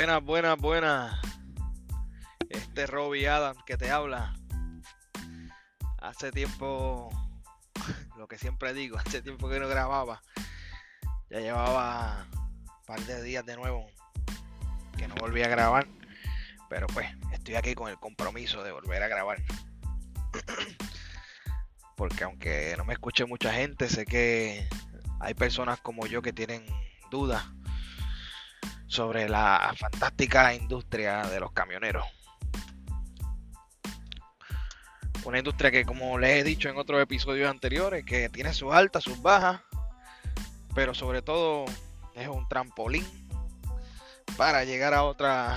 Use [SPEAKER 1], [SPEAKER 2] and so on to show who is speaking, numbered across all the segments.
[SPEAKER 1] Buenas, buenas, buenas. Este Robbie Adam que te habla. Hace tiempo, lo que siempre digo, hace tiempo que no grababa. Ya llevaba un par de días de nuevo que no volví a grabar. Pero pues, estoy aquí con el compromiso de volver a grabar. Porque aunque no me escuche mucha gente, sé que hay personas como yo que tienen dudas sobre la fantástica industria de los camioneros. Una industria que, como les he dicho en otros episodios anteriores, que tiene sus altas, sus bajas, pero sobre todo es un trampolín para llegar a otra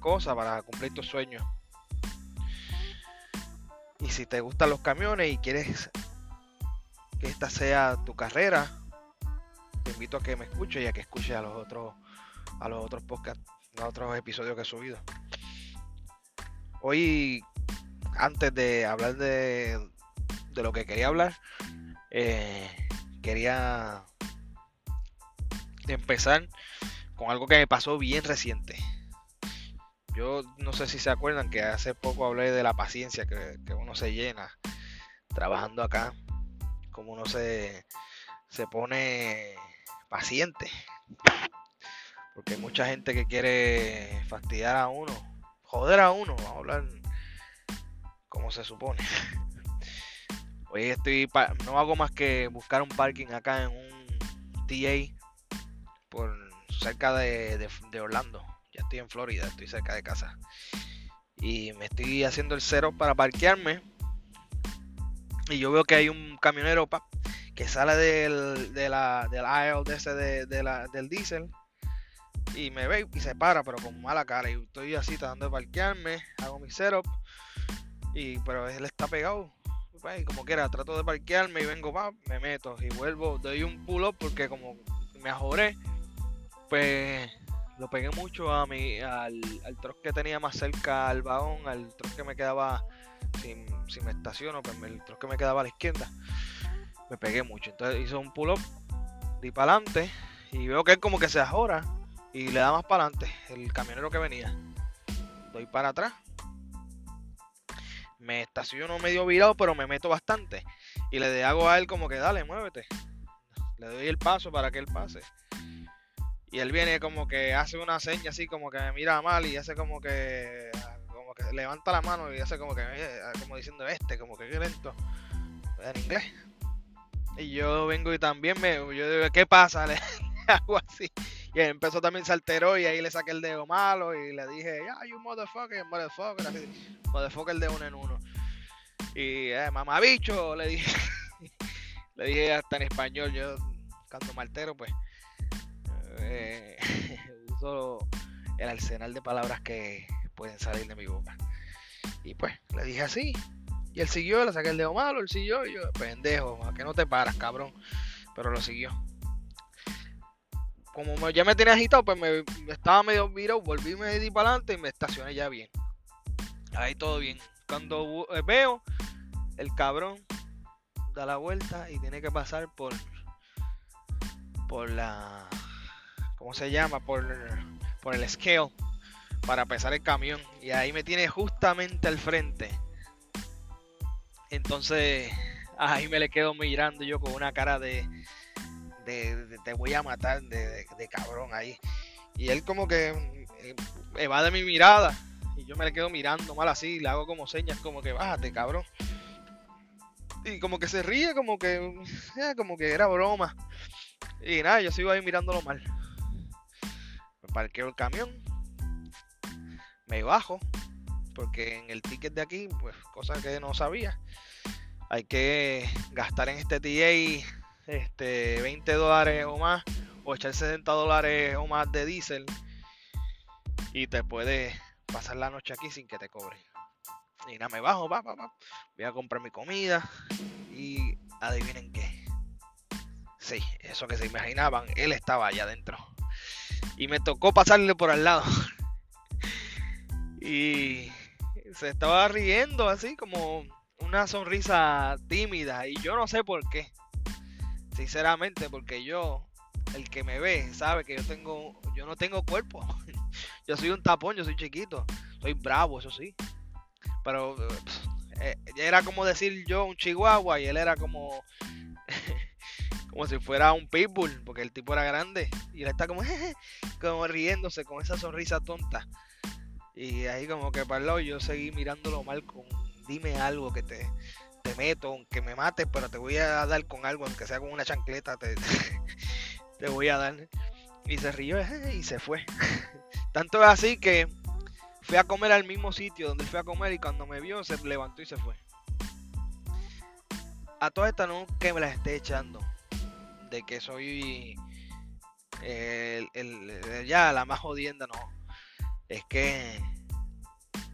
[SPEAKER 1] cosa, para cumplir tus sueños. Y si te gustan los camiones y quieres que esta sea tu carrera, te invito a que me escuches y a que escuches a los otros a los otros podcasts, a otros episodios que he subido. Hoy, antes de hablar de, de lo que quería hablar, eh, quería empezar con algo que me pasó bien reciente. Yo no sé si se acuerdan que hace poco hablé de la paciencia que, que uno se llena trabajando acá, como uno se, se pone paciente porque hay mucha gente que quiere fastidiar a uno, joder a uno, a hablar como se supone. Hoy estoy, no hago más que buscar un parking acá en un TA por cerca de, Orlando. Ya estoy en Florida, estoy cerca de casa. Y me estoy haciendo el cero para parquearme. Y yo veo que hay un camionero que sale del, de del aisle de ese de, del diésel y me ve y se para, pero con mala cara. Y estoy así tratando de parquearme, hago mi setup, y pero él está pegado. Pues, y como quiera, trato de parquearme y vengo, va, me meto y vuelvo, doy un pull up porque como me ajoré, pues lo pegué mucho a mi, al, al truck que tenía más cerca al vagón, al truck que me quedaba, si, me estaciono, pues el truck que me quedaba a la izquierda, me pegué mucho. Entonces hice un pull up, di para adelante y veo que él como que se ajora y le da más para adelante el camionero que venía. Doy para atrás. Me estaciono medio virado, pero me meto bastante. Y le hago a él como que dale, muévete. Le doy el paso para que él pase. Y él viene como que hace una seña así, como que me mira mal y hace como que como que levanta la mano y hace como que como diciendo este, como que lento. En inglés. Y yo vengo y también me yo digo, ¿qué pasa? Le hago así. Y empezó también se alteró y ahí le saqué el dedo malo y le dije, ya, you motherfucker, motherfucker, así, motherfucker de uno en uno. Y, eh, mamabicho, le dije, le dije hasta en español, yo canto maltero, pues, eh, uso el arsenal de palabras que pueden salir de mi boca. Y pues, le dije así. Y él siguió, le saqué el dedo malo, él siguió, y yo, pendejo, que no te paras, cabrón. Pero lo siguió como ya me tenía agitado, pues me, estaba medio virado, volví, me di para adelante y me estacioné ya bien. Ahí todo bien. Cuando eh, veo, el cabrón da la vuelta y tiene que pasar por por la ¿cómo se llama? por por el scale para pesar el camión y ahí me tiene justamente al frente. Entonces, ahí me le quedo mirando yo con una cara de de, te voy a matar, de, cabrón ahí. Y él como que eh, evade mi mirada. Y yo me le quedo mirando mal así, le hago como señas como que bájate, cabrón. Y como que se ríe, como que, eh, como que era broma. Y nada, yo sigo ahí mirándolo mal. Me parqueo el camión. Me bajo. Porque en el ticket de aquí, pues, cosas que no sabía. Hay que gastar en este TA este, 20 dólares o más, o echar 60 dólares o más de diésel, y te puedes pasar la noche aquí sin que te cobren. Y nada, me bajo, va, va, va. Voy a comprar mi comida y adivinen qué. Sí, eso que se imaginaban, él estaba allá adentro. Y me tocó pasarle por al lado. y se estaba riendo así como una sonrisa tímida y yo no sé por qué. Sinceramente, porque yo el que me ve sabe que yo tengo, yo no tengo cuerpo. yo soy un tapón, yo soy chiquito. Soy bravo, eso sí. Pero eh, era como decir yo un chihuahua y él era como como si fuera un pitbull, porque el tipo era grande y él está como, como riéndose con esa sonrisa tonta. Y ahí como que para yo seguí mirándolo mal con dime algo que te, te meto, aunque me mates, pero te voy a dar con algo, aunque sea con una chancleta, te, te voy a dar. Y se rió y se fue. Tanto es así que fui a comer al mismo sitio donde fui a comer y cuando me vio se levantó y se fue. A toda esta no que me la esté echando de que soy el, ya la más jodienda, no. Es que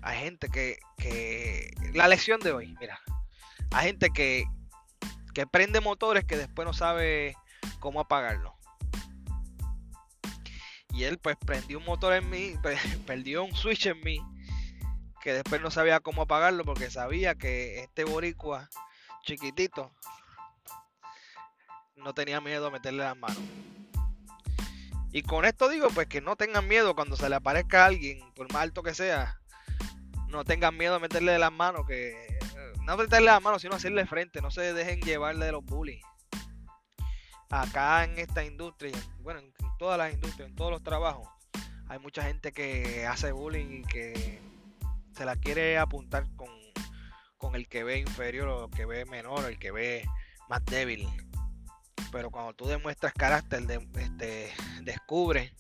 [SPEAKER 1] hay gente que, que la lección de hoy, mira, hay gente que, que prende motores que después no sabe cómo apagarlo. Y él pues prendió un motor en mí, perdió un switch en mí, que después no sabía cómo apagarlo porque sabía que este boricua chiquitito no tenía miedo a meterle las manos. Y con esto digo pues que no tengan miedo cuando se le aparezca a alguien, por más alto que sea, no tengan miedo a meterle las manos, que no meterle las manos, sino hacerle frente, no se dejen llevarle de los bullies. Acá en esta industria, bueno, en todas las industrias, en todos los trabajos, hay mucha gente que hace bullying y que se la quiere apuntar con, con el que ve inferior o el que ve menor, el que ve más débil. Pero cuando tú demuestras carácter, de, este, descubre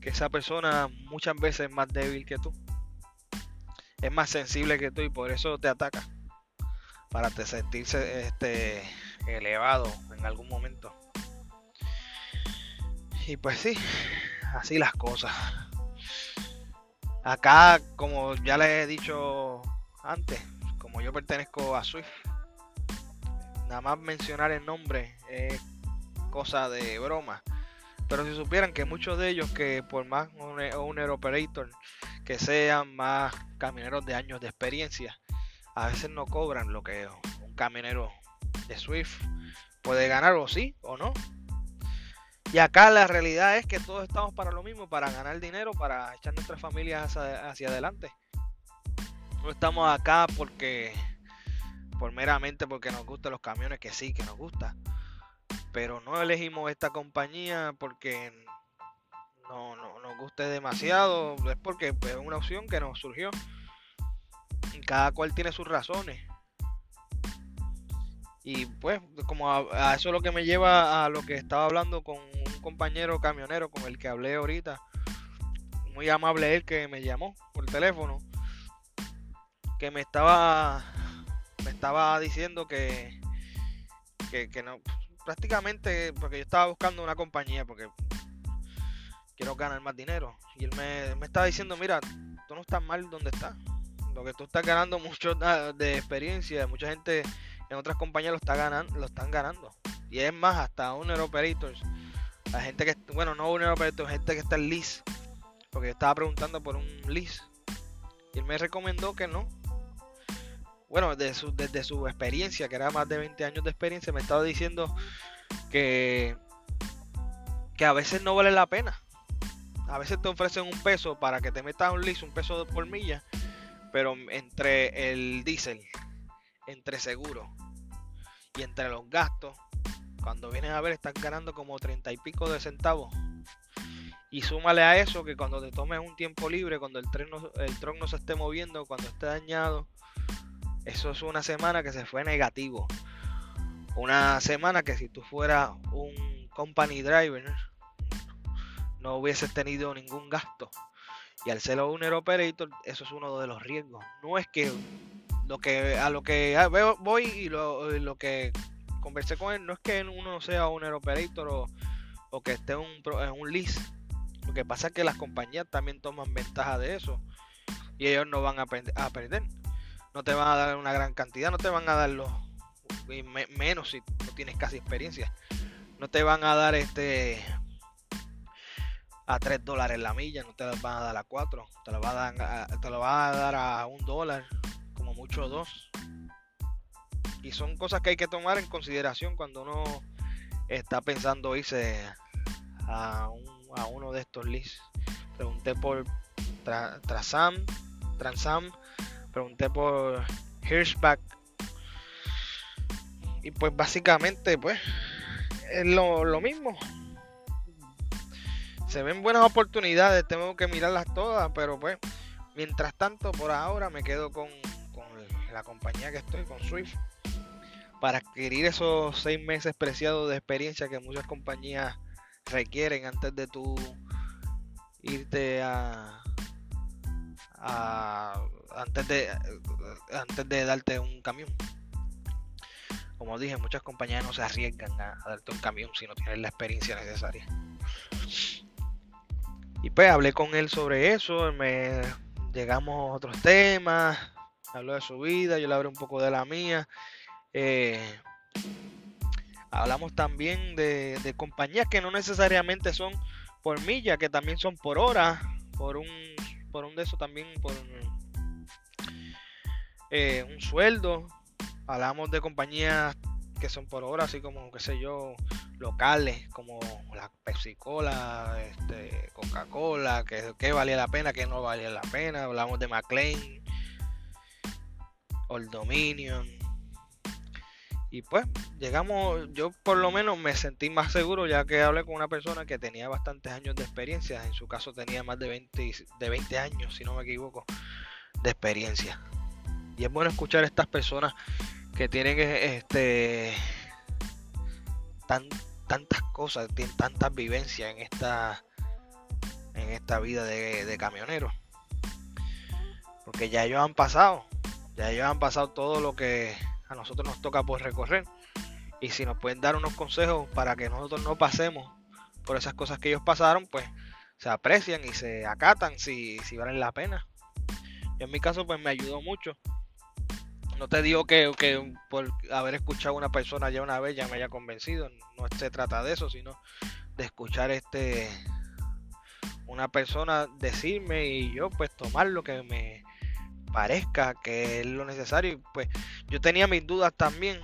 [SPEAKER 1] que esa persona muchas veces es más débil que tú es más sensible que tú y por eso te ataca. Para te sentirse este, elevado en algún momento. Y pues sí, así las cosas. Acá, como ya les he dicho antes, como yo pertenezco a Swift, nada más mencionar el nombre es cosa de broma. Pero si supieran que muchos de ellos que por más un operator que sean más camioneros de años de experiencia, a veces no cobran lo que un camionero de Swift puede ganar o sí o no. Y acá la realidad es que todos estamos para lo mismo, para ganar dinero, para echar nuestras familias hacia, adelante. No estamos acá porque, por meramente porque nos gustan los camiones, que sí, que nos gusta. Pero no elegimos esta compañía porque no, no nos guste demasiado, es porque es una opción que nos surgió. Cada cual tiene sus razones. Y pues, como a, eso es lo que me lleva a lo que estaba hablando con un compañero camionero con el que hablé ahorita. Muy amable él que me llamó por teléfono. Que me estaba me estaba diciendo que, que, que no prácticamente porque yo estaba buscando una compañía porque quiero ganar más dinero. Y él me, me estaba diciendo, mira, tú no estás mal donde estás. Lo que tú estás ganando mucho de experiencia, mucha gente en otras compañías lo está ganando, lo están ganando. Y es más, hasta un Operators. La gente que, bueno, no un Operator, gente que está en lease. Porque yo estaba preguntando por un lease. Y él me recomendó que no. Bueno, desde su, desde su experiencia, que era más de 20 años de experiencia, me estaba diciendo que, que a veces no vale la pena a veces te ofrecen un peso para que te metas un lease, un peso por milla, pero entre el diésel, entre seguro y entre los gastos, cuando vienes a ver estás ganando como 30 y pico de centavos. Y súmale a eso que cuando te tomes un tiempo libre, cuando el tren el tron no se esté moviendo, cuando esté dañado, eso es una semana que se fue negativo. Una semana que si tú fueras un company driver, no hubieses tenido ningún gasto. Y al ser owner operator, eso es uno de los riesgos. No es que lo que a lo que voy y lo, que conversé con él, no es que uno sea owner operator o, que esté un, en un lease. Lo que pasa es que las compañías también toman ventaja de eso. Y ellos no van a, aprender. No te van a dar una gran cantidad, no te van a dar los menos si no tienes casi experiencia. No te van a dar este a 3 dólares la milla, no te las van a dar a 4, te lo van a dar, te lo van a, dar a un dólar, como mucho dos. Y son cosas que hay que tomar en consideración cuando uno está pensando irse a, uno de estos leads. Pregunté por Trasam, Transam, pregunté por Hirschback. Y pues básicamente pues es lo, lo mismo. Se ven buenas oportunidades, tengo que mirarlas todas, pero pues mientras tanto por ahora me quedo con, con la compañía que estoy, con Swift para adquirir esos seis meses preciados de experiencia que muchas compañías requieren antes de tú irte a, antes de antes de darte un camión. Como dije muchas compañías no se arriesgan a, darte un camión si no tienes la experiencia necesaria y pues hablé con él sobre eso me llegamos a otros temas habló de su vida yo le hablé un poco de la mía eh, hablamos también de, compañías que no necesariamente son por milla, que también son por hora, por un, por un de eso también por eh, un sueldo. Hablamos de compañías que son por hora, así como, qué sé yo, locales, como la Pepsi Cola, este, Coca-Cola, que, valía la pena, que no valía la pena. Hablamos de McLean, Old Dominion, y pues llegamos, yo por lo menos me sentí más seguro ya que hablé con una persona que tenía bastantes años de experiencia, en su caso tenía más de 20, de 20 años, si no me equivoco, de experiencia. Y es bueno escuchar a estas personas que tienen este tan, tantas cosas, tienen tantas vivencias en esta en esta vida de, de camionero. Porque ya ellos han pasado, ya ellos han pasado todo lo que a nosotros nos toca por recorrer. Y si nos pueden dar unos consejos para que nosotros no pasemos por esas cosas que ellos pasaron, pues se aprecian y se acatan si, si valen la pena. Y en mi caso, pues me ayudó mucho. No te digo que, que por haber escuchado a una persona ya una vez ya me haya convencido. No se trata de eso, sino de escuchar este una persona decirme y yo pues tomar lo que me, parezca que es lo necesario. Pues yo tenía mis dudas también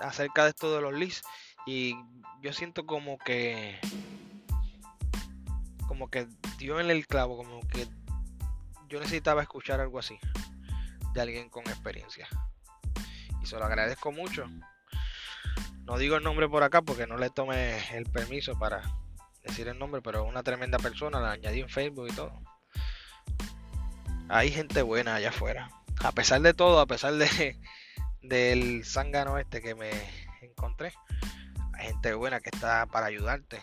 [SPEAKER 1] acerca de esto de los leads y yo siento como que como que dio en el clavo, como que yo necesitaba escuchar algo así de alguien con experiencia. Y se lo agradezco mucho. No digo el nombre por acá porque no le tomé el permiso para decir el nombre, pero una tremenda persona, la añadí en Facebook y todo hay gente buena allá afuera. A pesar de todo, a pesar de del zángano este que me encontré, hay gente buena que está para ayudarte.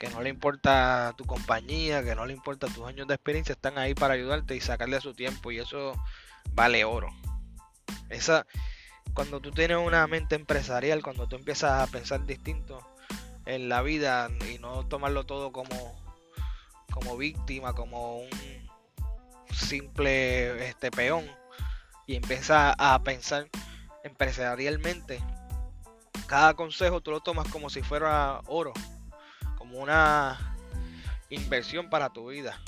[SPEAKER 1] Que no le importa tu compañía, que no le importa tus años de experiencia, están ahí para ayudarte y sacarle su tiempo y eso vale oro. Esa cuando tú tienes una mente empresarial, cuando tú empiezas a pensar distinto en la vida y no tomarlo todo como como víctima, como un simple este peón y empieza a pensar empresarialmente, cada consejo tú lo tomas como si fuera oro, como una inversión para tu vida.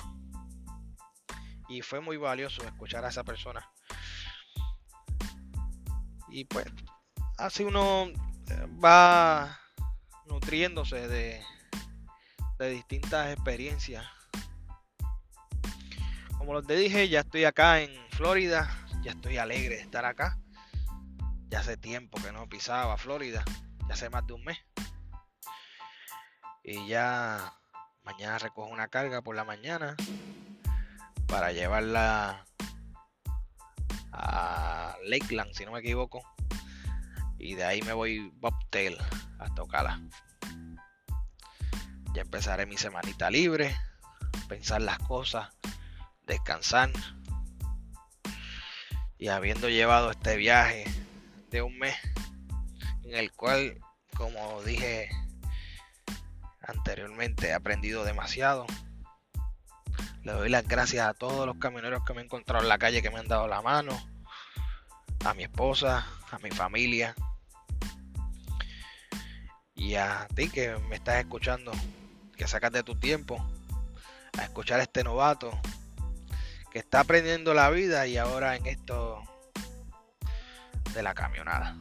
[SPEAKER 1] Y fue muy valioso escuchar a esa persona. Y pues así uno eh, va nutriéndose de, de distintas experiencias como les dije, ya estoy acá en Florida, ya estoy alegre de estar acá. Ya hace tiempo que no pisaba Florida, ya hace más de un mes. Y ya mañana recojo una carga por la mañana para llevarla a Lakeland, si no me equivoco. Y de ahí me voy Bobtail hasta Ocala. Ya empezaré mi semanita libre, pensar las cosas descansar. Y habiendo llevado este viaje de un mes, en el cual, como dije anteriormente, he aprendido demasiado. Le doy las gracias a todos los camioneros que me he encontrado en la calle, que me han dado la mano, a mi esposa, a mi familia y a ti que me estás escuchando, que sacas de tu tiempo a escuchar a este novato que está aprendiendo la vida y ahora en esto de la camionada.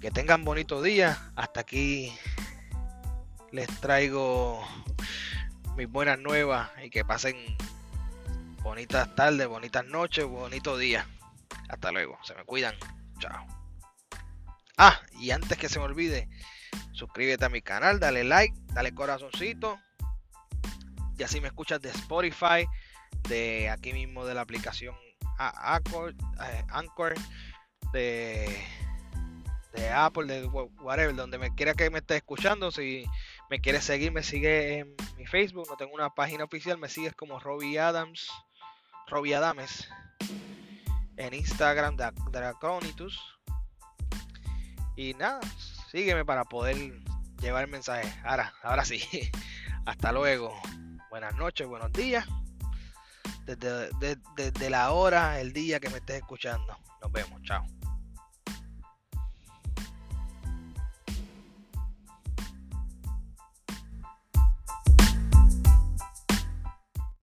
[SPEAKER 1] Que tengan bonito día. Hasta aquí les traigo mis buenas nuevas y que pasen bonitas tardes, bonitas noches, bonitos días. Hasta luego, se me cuidan. Chao. Ah, y antes que se me olvide, suscríbete a mi canal, dale like, dale corazoncito. Y así me escuchas de Spotify, de aquí mismo de la aplicación eh, Anchor de, Apple, de whatever, donde me quiera que me esté escuchando. Si me quieres seguir, me sigue en mi Facebook. No tengo una página oficial, me sigues como Robbie Adams, Robbie Adames. En Instagram, Draconitus. Y nada, sígueme para poder llevar el mensaje. Ahora, ahora sí. Hasta luego. Buenas noches, buenos días. Desde, desde la hora, el día que me estés escuchando. Nos vemos. Chao.